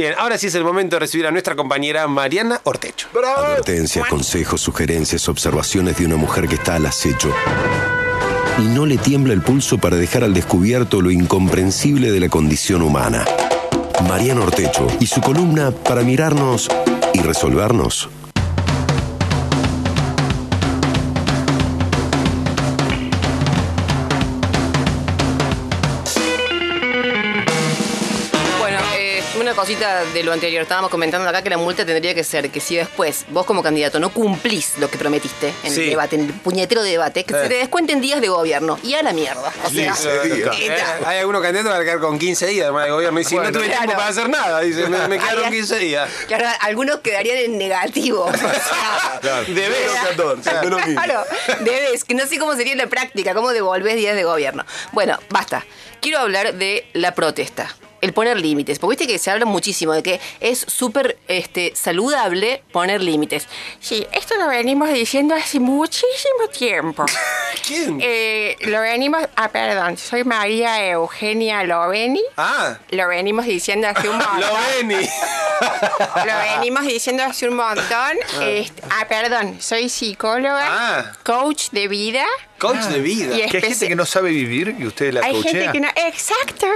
Bien, ahora sí es el momento de recibir a nuestra compañera Mariana Ortecho. Advertencias, consejos, sugerencias, observaciones de una mujer que está al acecho. Y no le tiembla el pulso para dejar al descubierto lo incomprensible de la condición humana. Mariana Ortecho y su columna para mirarnos y resolvernos. Cosita de lo anterior. Estábamos comentando acá que la multa tendría que ser que si después vos como candidato no cumplís lo que prometiste en Sí. el debate, en el puñetero debate, que Eh. se te descuenten días de gobierno. Y a la mierda. O sea, Eh, Hay algunos candidatos que van a quedar con 15 días además de gobierno. Y si Bueno, no tuve claro. tiempo para hacer nada, dice, me, me quedaron Hay- 15 días. Claro, algunos quedarían en negativo. O sea, Debes. Claro, debes, que no sé cómo sería la práctica, cómo devolvés días de gobierno. Bueno, basta. Quiero hablar de la protesta. El poner límites, porque viste que se habla muchísimo de que es súper este, saludable poner límites. Sí, esto lo venimos diciendo hace muchísimo tiempo. ¿Quién? Eh, lo venimos, ah, perdón, soy María Eugenia Loveni. Ah, Lo venimos diciendo hace un montón. lo vení. Lo venimos diciendo hace un montón. Este, ah, perdón, soy psicóloga, Ah. coach de vida. Coach de vida. Y Que hay gente que no sabe vivir y usted la Hay coachea. gente que no. Exacto,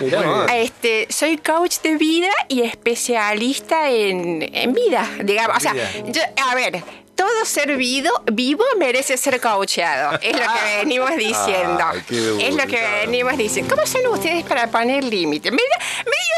Beto. Este, soy coach de vida y especialista en, en vida, digamos. O sea, Vida. yo- a ver. Todo ser vivo, vivo merece ser coachado. Es lo que venimos diciendo. Ay, es lo que venimos diciendo. ¿Cómo son ustedes para poner límites? Medio, medio.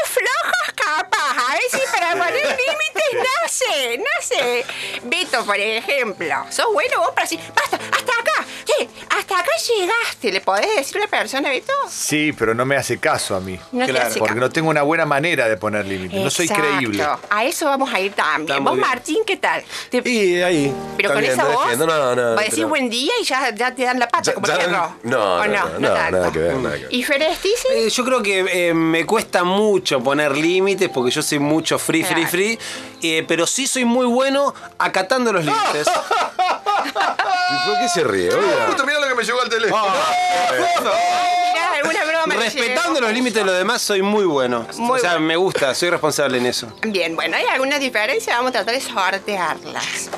A ver si para poner límites no sé, no sé. Beto, por ejemplo. ¿Sos bueno vos para decir, basta, hasta acá? ¿Qué? Hasta acá llegaste. ¿Le podés decir a una persona, Beto? Sí, pero no me hace caso a mí. No te Claro, hace Porque caso. no tengo una buena manera de poner límites. No soy creíble. A eso vamos a ir también. Vos, bien. Martín, ¿qué tal? Te- Y ahí. pero con bien, esa no voz, no, no, va a decir pero- buen día y ya, ya te dan la pata Ya- como ya- el perro. no, ¿O no, no, no, no, nada que ver, nada que ver. ¿Y Ferestici? Eh, yo creo que eh, me cuesta mucho poner límites porque yo soy mucho free, free, free. eh, pero sí soy muy bueno acatando los límites. ¿Y por qué se ríe? Oiga. Justo mirá lo que me llegó al teléfono. Mirá, alguna broma Respetando llegó. los límites de los demás soy muy bueno. Muy o sea, bueno. me gusta, soy responsable en eso. Bien, bueno, hay algunas diferencias, vamos a tratar de sortearlas.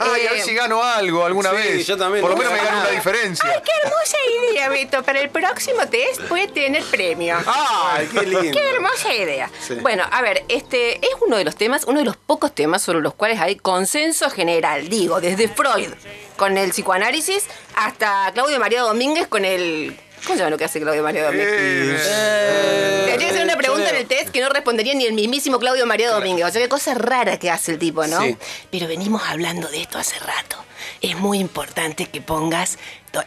Ay, a ver Eh, si gano algo alguna sí, vez. yo también. Por lo menos me No, gano una diferencia. Ay, qué hermosa idea, Beto. Para el próximo test puede tener premio. ¡Ay, qué lindo! Qué hermosa idea. Sí. Bueno, a ver, este es uno de los temas, uno de los pocos temas sobre los cuales hay consenso general. Digo, desde Freud con el psicoanálisis hasta Claudio María Domínguez con el. ¿Cómo se llama lo que hace Claudio María Domínguez? Eh, que ser una pregunta en el test que no respondería ni el mismísimo Claudio María Domínguez. O sea, qué cosa rara que hace el tipo, ¿no? Sí. Pero venimos hablando de esto hace rato. Es muy importante que pongas,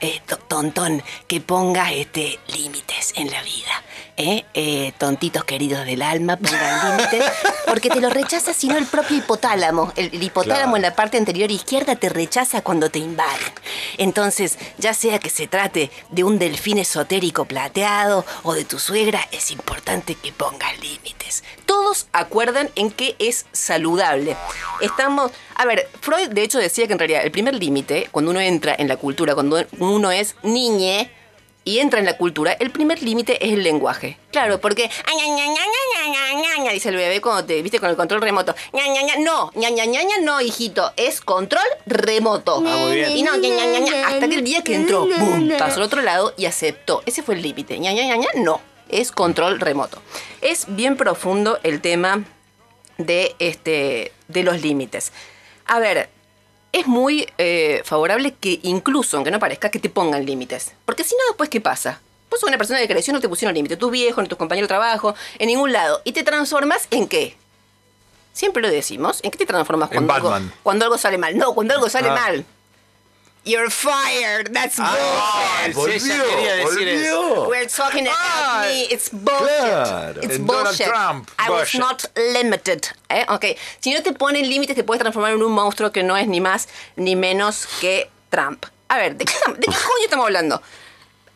eh, to- tontón, que pongas este, límites en la vida. ¿eh? Eh, tontitos queridos del alma, pongan límites. Porque te lo rechaza sino el propio hipotálamo. El, el hipotálamo Claro. en la parte anterior izquierda te rechaza cuando te invaden. Entonces, ya sea que se trate de un delfín esotérico plateado o de tu suegra, es importante que pongas límites. Todos acuerdan en que es saludable. Estamos. A ver, Freud de hecho decía que en realidad el primer límite, cuando uno entra en la cultura, cuando uno es niñe y entra en la cultura, el primer límite es el lenguaje. Claro, porque dice el bebé cuando te viste con el control remoto. No, no, hijito, es control remoto. Ah, muy bien. Y no, hasta que el día que entró, ¡boom! pasó al otro lado y aceptó. Ese fue el límite. no, es control remoto. Es bien profundo el tema de, este, de los límites. A ver, es muy eh, favorable que incluso, aunque no parezca, que te pongan límites. Porque si no, después, ¿qué pasa? Vos sos una persona que creció no te pusieron límites. Tus viejos, ni tus compañeros de trabajo, en ningún lado. ¿Y te transformas en qué? Siempre lo decimos. ¿En qué te transformas cuando, algo, cuando algo sale mal? No, cuando algo sale Ah. mal. You're fired. That's Ay, bullshit. quería decir eso. volvió. We're talking about Ah, me. It's bullshit. claro. It's En Donald bullshit. Trump, I was bullshit. not limited. ¿eh? Ok. Si no te ponen límites, te puedes transformar en un monstruo que no es ni más ni menos que Trump. A ver, ¿de qué, estamos- de qué coño estamos hablando?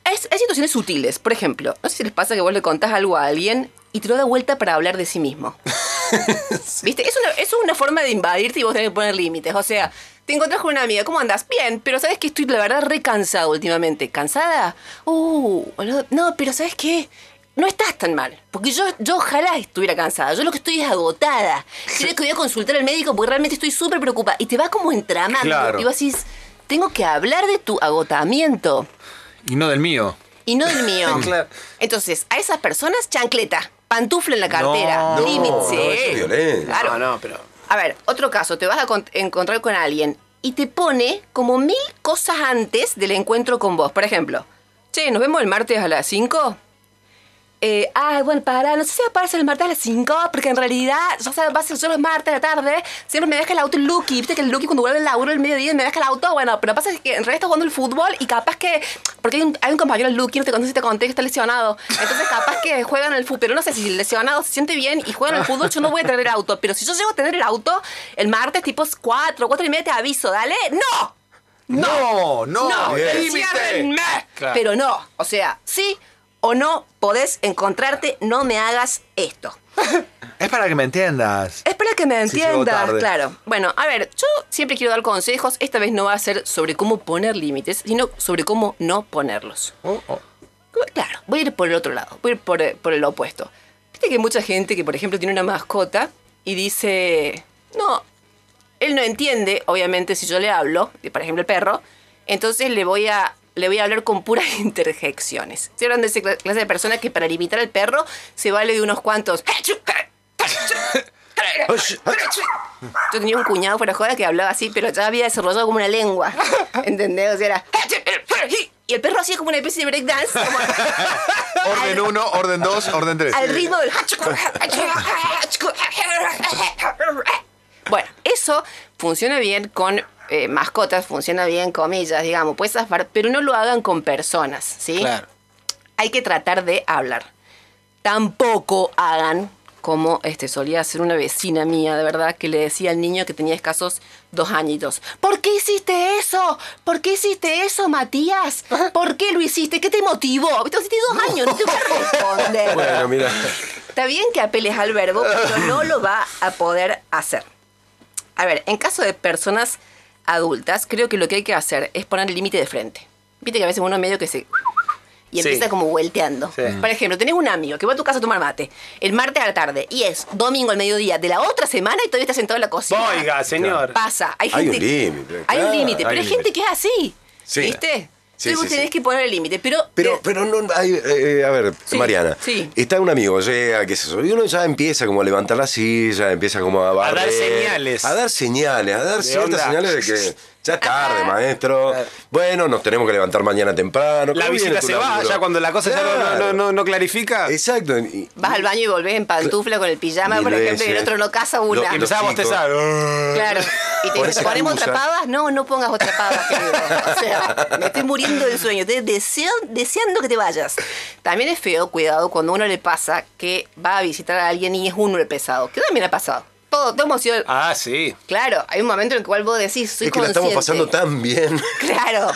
Es- hay situaciones sutiles. Por ejemplo, no sé si les pasa que vos le contás algo a alguien y te lo da vuelta para hablar de sí mismo. ¿Viste? Es una, es una forma de invadirte y vos tenés que poner límites. O sea, te encontrás con una amiga, ¿cómo andas? Bien, pero ¿sabes que estoy, la verdad, re cansado últimamente? ¿Cansada? Uh, no, pero ¿sabes qué? no estás tan mal. Porque yo, yo ojalá estuviera cansada. Yo lo que estoy es agotada. Creo que voy a consultar al médico porque realmente estoy súper preocupada. Y te va como entramando. Claro. Y vos decís, tengo que hablar de tu agotamiento Y no del mío. y no del mío. Claro. Entonces, a esas personas, chancleta, pantufla en la cartera, No, no, límite. no, eso es violencia. Claro. No, no, pero. A ver, otro caso, te vas a con- encontrar con alguien y te pone como mil cosas antes del encuentro con vos. Por ejemplo, che, ¿nos vemos el martes a las 5? Eh, ah, bueno, para, no sé si va a el martes a las 5, porque en realidad, o sea, va a ser solo el martes a la tarde, siempre me deja el auto el Lucky, viste que el Lucky cuando vuelve el laburo el mediodía me deja el auto, bueno, pero pasa es que en realidad está jugando el fútbol y capaz que, porque hay un, hay un compañero el Lucky, no te conté si te conté que está lesionado, entonces capaz que juegan el fútbol, pero no sé si el lesionado se siente bien y juegan el fútbol, yo no voy a tener el auto, pero si yo llego a tener el auto, el martes tipo 4, 4 y media te aviso, dale, ¡no! No, no, No, límite. Claro. Pero no, o sea, sí o no podés encontrarte, no me hagas esto. Es para que me entiendas. Es para que me entiendas, claro. Bueno, a ver, yo siempre quiero dar consejos. Esta vez no va a ser sobre cómo poner límites, sino sobre cómo no ponerlos. Oh, oh. Claro, voy a ir por el otro lado, voy a ir por, eh, por el opuesto. Viste que hay mucha gente que, por ejemplo, tiene una mascota y dice, no, él no entiende, obviamente, si yo le hablo, por ejemplo, el perro, entonces le voy a, le voy a hablar con puras interjecciones. Se hablan de esa cla- clase de persona que para limitar al perro se vale de unos cuantos... Yo tenía un cuñado fuera joda que hablaba así, pero ya había desarrollado como una lengua. ¿Entendés? O sea, era... Y el perro hacía como una especie de breakdance. como- Orden 1, orden 2, orden 3. al ritmo del... Bueno, eso funciona bien con eh, mascotas, funciona bien, comillas, digamos, puedes zafar, pero no lo hagan con personas, ¿sí? Claro. Hay que tratar de hablar. Tampoco hagan como este solía hacer una vecina mía, de verdad, que le decía al niño que tenía escasos dos añitos. ¿Por qué hiciste eso? ¿Por qué hiciste eso, Matías? ¿Por qué lo hiciste? ¿Qué te motivó? Vos tienes dos años, no te voy a responder. Bueno, mira. Está bien que apeles al verbo, pero no lo va a poder hacer. A ver, en caso de personas adultas, creo que lo que hay que hacer es poner el límite de frente. Viste que a veces uno medio que se... Y Sí. empieza como vuelteando. Sí. Por ejemplo, tenés un amigo que va a tu casa a tomar mate el martes a la tarde y es domingo al mediodía de la otra semana y todavía está sentado en la cocina. Oiga, señor. Pasa. Hay, Hay un límite, Hay un límite, hay pero hay un gente que es así. Sí. ¿Viste? Sí, Entonces vos sí, tenés sí. que poner el límite. Pero, Pero, no hay, eh, a ver, Sí, Mariana, sí. está un amigo, llega, qué sé yo, y uno ya empieza como a levantar la silla, empieza como a barrer, dar señales. A dar señales, a dar ciertas onda. señales de que ya es tarde, maestro. Bueno, nos tenemos que levantar mañana temprano. La ¿Cómo viene visita se va, laburo? ya cuando la cosa ya no- no, no, no, clarifica. Exacto. y- Vas al baño y volvés en pantufla con el pijama, por ejemplo, y el otro no casa una. Lo- Y empezaba a bostezar. Claro. Y te Con dice, esa ¿ponemos otra pava? No, no pongas otra pava, querido. O sea, me estoy muriendo del sueño. Estoy deseo- deseando que te vayas. También es feo, cuidado, cuando a uno le pasa que va a visitar a alguien y es uno el pesado. Que también ha pasado. Todo, todos hemos sido... Ah, sí. Claro, hay un momento en el cual vos decís, soy es que la estamos pasando tan bien. Claro.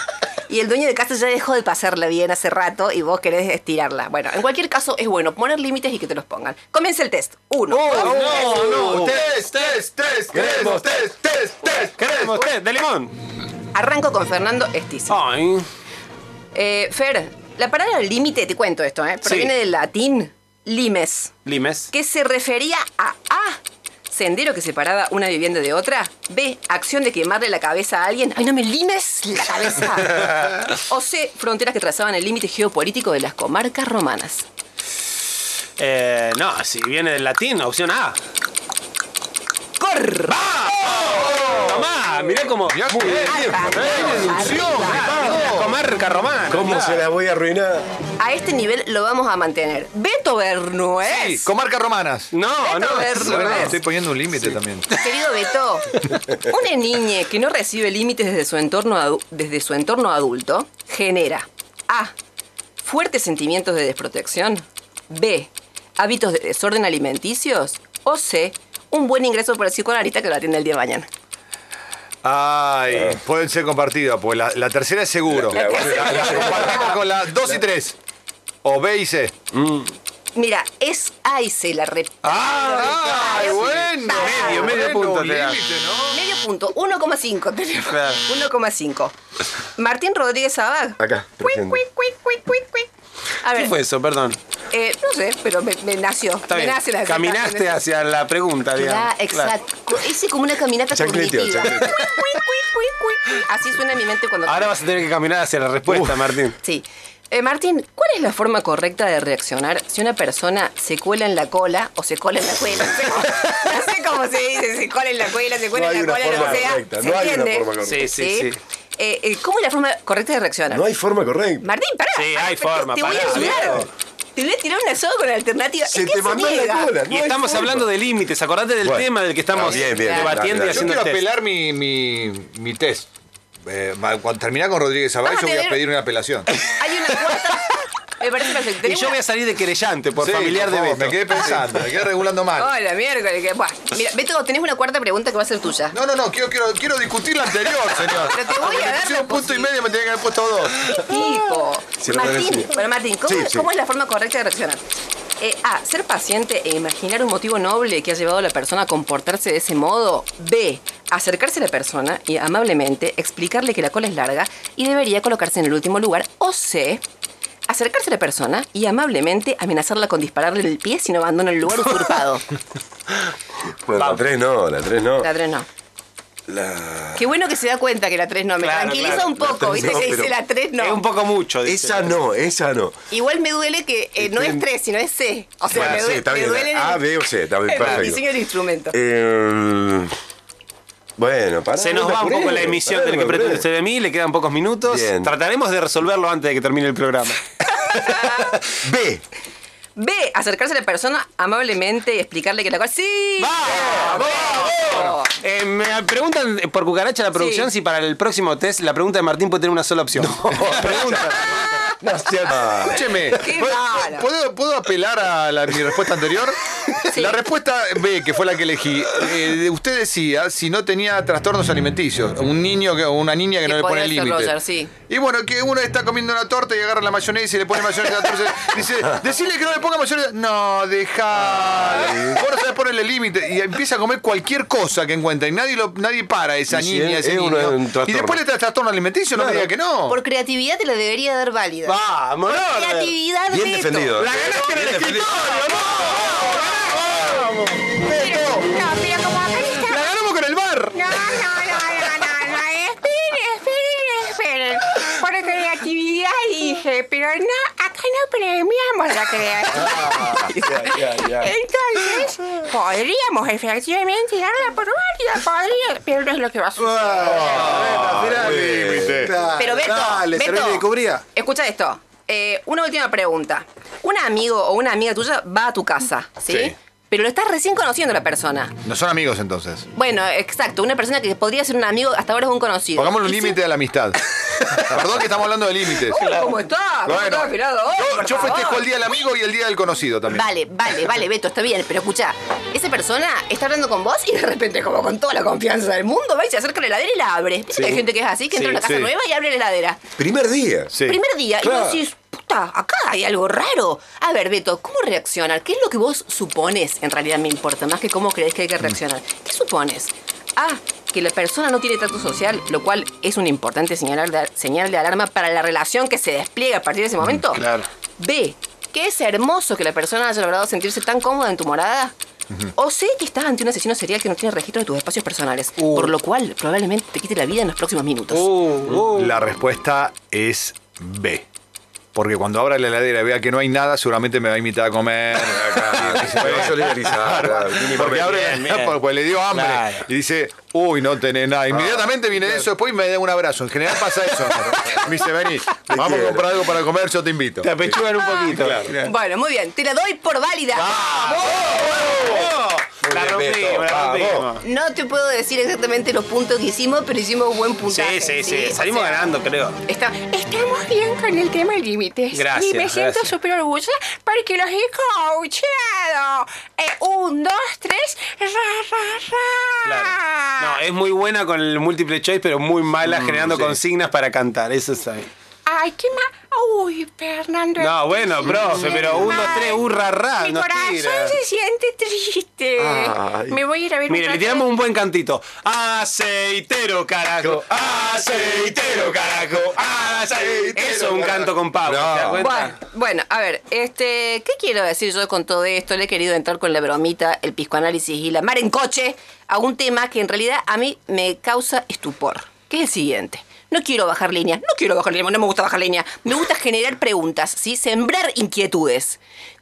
Y el dueño de casa ya dejó de pasarla bien hace rato y vos querés estirarla. Bueno, en cualquier caso es bueno poner límites y que te los pongan. Comienza el test. Uno. Oh, dos, tres. No, no, test, test, test, queremos test, test, test, Queremos té de limón. Arranco con Fernando Estiza. Ay. Eh, Fer, la palabra límite, te cuento esto, ¿eh? proviene del latín limes, Limes. que se refería a A. Sendero que separaba una vivienda de otra. B. Acción de quemarle la cabeza a alguien. ¡Ay, no me limes la cabeza! o C. Fronteras que trazaban el límite geopolítico de las comarcas romanas. Eh, no, si viene del latín, opción A. ¡Corre! Tomá, mirá cómo. Mirá. Comarca romana. ¿Cómo claro. se la voy a arruinar? A este nivel lo vamos a mantener. Beto Bernués. Sí, comarcas romanas. No, Beto no. Bernués. Estoy poniendo un límite también. Querido Beto, una niña que no recibe límites desde su entorno, desde su entorno adulto genera A. Fuertes sentimientos de desprotección. B. Hábitos de desorden alimenticios. O C. Un buen ingreso por el psicoanalista que lo atiende el día de mañana. Ay, pueden ser compartidas, pues la, la tercera es seguro. La- la- La- la compartimos con la 2 y 3. O B y C. Mira, es A y C la repito. ¡Ay, bueno! Medio, medio Bueno, punto un te da. límite, ¿no? Medio punto, 1,5 tenemos. Claro. 1,5. Martín Rodríguez Abad. Acá, Cuic, presente. cuic, cuic, cuic, cuic, cuic. A ver, ¿Qué fue eso? Perdón. No sé, pero me, me nació. Está me bien. nace la Caminaste hacia la pregunta, digamos. Claro, exacto. Ese como una caminata Chancleteo, cognitiva. chancleteo. Así suena en mi mente cuando... Ahora vas a tener que caminar hacia la respuesta, Martín. Sí. Eh, Martín, ¿cuál es la forma correcta de reaccionar si una persona se cuela en la cola o se cola en la cuela? No sé cómo, se dice, se cola en la cuela, se cuela No en la cola, lo que sea. correcta, ¿Se no hay una entiende? forma correcta. Sí, sí, sí. Eh, eh, ¿Cómo es la forma correcta de reaccionar? No hay forma correcta. Martín, pará. Sí, hay forma, Te voy a ayudar. Te voy a tirar una soga con alternativa. Se es que te mandó la cola. Y No hay estamos forma. hablando de límites. Acordate del Bueno. tema del que estamos bien, bien, debatiendo y dale. Yo haciendo quiero apelar mi, mi, mi test. Eh, cuando terminar con Rodríguez Vamos yo voy a pedir una apelación. Hay una cuarta. Me parece perfecto. Y yo voy a salir de querellante por Sí, familiar de favor, Beto. Me quedé pensando, me quedé regulando mal. Hola, miércoles. Que... Bueno, mira, Beto, tenés una cuarta pregunta que va a ser tuya. No, no, no, quiero, quiero, quiero discutir la anterior, señor. Pero te voy a dar la un punto y posi- medio, me tenía que haber puesto dos. Tipo. Sí, lo Martín, bueno, Martín, ¿cómo, Sí, sí. cómo es la forma correcta de reaccionar? Eh, A. Ser paciente e imaginar un motivo noble que ha llevado a la persona a comportarse de ese modo. B. Acercarse a la persona y amablemente explicarle que la cola es larga y debería colocarse en el último lugar. O C. Acercarse a la persona y amablemente amenazarla con dispararle el pie si no abandona el lugar usurpado. Bueno, la 3 no, la 3 no. La 3 no. La... Qué bueno que se da cuenta que la 3 no. Me Claro, tranquiliza claro. un poco, ¿viste? no, que dice la 3 no. Es un poco mucho. dice. Esa no, esa no. Igual me duele que eh, no es 3, sino es C. O sea, Bueno, me sí, duele, está me bien. duele en A, el- B o C, está bien, en el perfecto. diseño del instrumento. Eh, bueno, para. Se nos va un poco la emisión del que pretende usted de mí, le quedan pocos minutos. Bien. Trataremos de resolverlo antes de que termine el programa. B. B. Acercarse a la persona amablemente y explicarle que la cosa. ¡Sí! ¡Vamos! Eh, me preguntan por cucaracha la producción Sí. si para el próximo test la pregunta de Martín puede tener una sola opción. Pregunta. No, Escúcheme, Qué ¿puedo, malo. ¿puedo, puedo apelar a la- mi respuesta anterior? Sí. La respuesta B, que fue la que elegí, eh, usted decía si no tenía trastornos alimenticios, un niño que- o una niña que, Que no le pone ser límite. Sí. Y bueno, que uno está comiendo una torta y agarra la mayonesa y le pone mayonesa a la torta. Dice, decirle que no le ponga mayonesa. No, dejale. Vos no sabés ponerle límite. Y empieza a comer cualquier cosa que encuentra. Y nadie, lo, nadie para esa Y si niña, es- ese es niño. un y después le trae trastorno alimenticio, no me diga que no. Por creatividad te la debería dar válida. ¡Vamos! Creatividad, Bien Beto. defendido. La ganaste en el Bien defendido. No, pero como acá está. ¡La ganamos con el bar! No, no, no, no, no, no. Esperen, esperen, esperen. Por creatividad dije, pero no, acá no premiamos la creatividad. Entonces, podríamos efectivamente darla por válida, podría, pero no es lo que va a suceder. Ah. Pero Beto, Dale, Beto, escucha esto. Eh, una última pregunta. Un amigo o una amiga tuya va a tu casa, ¿sí? Sí. Pero lo estás recién conociendo a la persona. No son amigos entonces. Bueno, exacto. Una persona que podría ser un amigo, hasta ahora es un conocido. Pongámosle un Y límite a la amistad. Perdón que estamos hablando de límites. ¿Cómo está? ¿Cómo Bueno, está afilado hoy, yo, festejo el día del amigo y el día del conocido también. Vale, vale, vale, Beto, está bien. Pero escucha, esa persona está hablando con vos y de repente, como con toda la confianza del mundo, va y se acerca a la heladera y la abre. ¿Viste que hay gente que es así, que entra a una casa sí. nueva y abre la heladera? Primer día. Sí. Primer día, y Claro. vos decís, puta, acá hay algo raro. A ver, Beto, ¿cómo reaccionar? ¿Qué es lo que vos supones? En realidad me importa, más que cómo crees que hay que reaccionar. ¿Qué supones? A, que la persona no tiene trato social, lo cual es una importante señal de, señal de alarma para la relación que se despliega a partir de ese momento. claro. B, que es hermoso que la persona haya logrado sentirse tan cómoda en tu morada. O C, que estás ante un asesino serial que no tiene registro de tus espacios personales, por lo cual probablemente te quite la vida en los próximos minutos. Uh, uh. La respuesta es B. Porque cuando abra la heladera y vea que no hay nada, seguramente me va a invitar a comer. Claro, se va a solidarizar. claro, Porque, abre, Bien, bien. porque le dio hambre. Claro. Y dice, uy, no tenés nada. Inmediatamente viene eso después y me da un abrazo. En general pasa eso. Me dice, vení, vamos a comprar algo para comer, yo te invito. Te apechugan un poquito. Bueno, muy bien, te la doy por válida. La Muy bien, rompimos, la vamos. rompimos. No te puedo decir exactamente los puntos que hicimos, pero hicimos buen puntaje. Sí, sí, sí. Salimos sea, ganando, creo. Está, Estamos bien con el tema límites. Gracias, Y me siento súper orgullosa porque los he coacheado. Eh, un, dos, tres. Ra, ra, ra. Claro. No, es muy buena con el múltiple choice, pero muy mala generando sí. consignas para cantar. Eso está bien. Ay, qué más. Uy, Fernando. No, bueno, profe, pero un, dos, tres, hurra, ra, Mi nos corazón tira. se siente triste. Ay. Me voy a ir a ver Mire, un le tiramos un buen cantito. Aceitero, carajo. Aceitero, carajo. Aceitero. Eso es un canto con Pablo. No. ¿te das Bueno, bueno, a ver, este, ¿qué quiero decir yo con todo esto? Le he querido entrar con la bromita, el piscoanálisis y la mar en coche a un tema que en realidad a mí me causa estupor, que es el siguiente. No quiero bajar línea, no quiero bajar línea, no me gusta bajar línea. Me gusta generar preguntas, ¿sí? Sembrar inquietudes.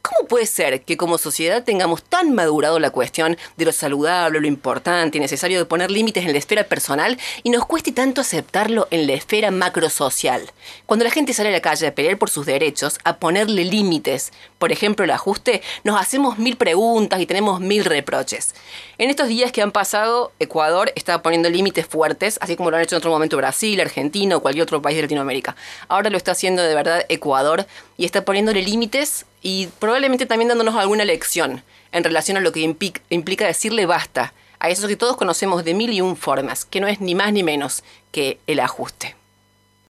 ¿Cómo puede ser que como sociedad tengamos tan madurado la cuestión de lo saludable, lo importante y necesario de poner límites en la esfera personal y nos cueste tanto aceptarlo en la esfera macrosocial? Cuando la gente sale a la calle a pelear por sus derechos, a ponerle límites, por ejemplo el ajuste, nos hacemos mil preguntas y tenemos mil reproches. En estos días que han pasado, Ecuador está poniendo límites fuertes, así como lo han hecho en otro momento Brasil, Argentina o cualquier otro país de Latinoamérica. Ahora lo está haciendo de verdad Ecuador y está poniéndole límites y probablemente también dándonos alguna lección en relación a lo que implica, decirle basta a eso que todos conocemos de mil y un formas, que no es ni más ni menos que el ajuste.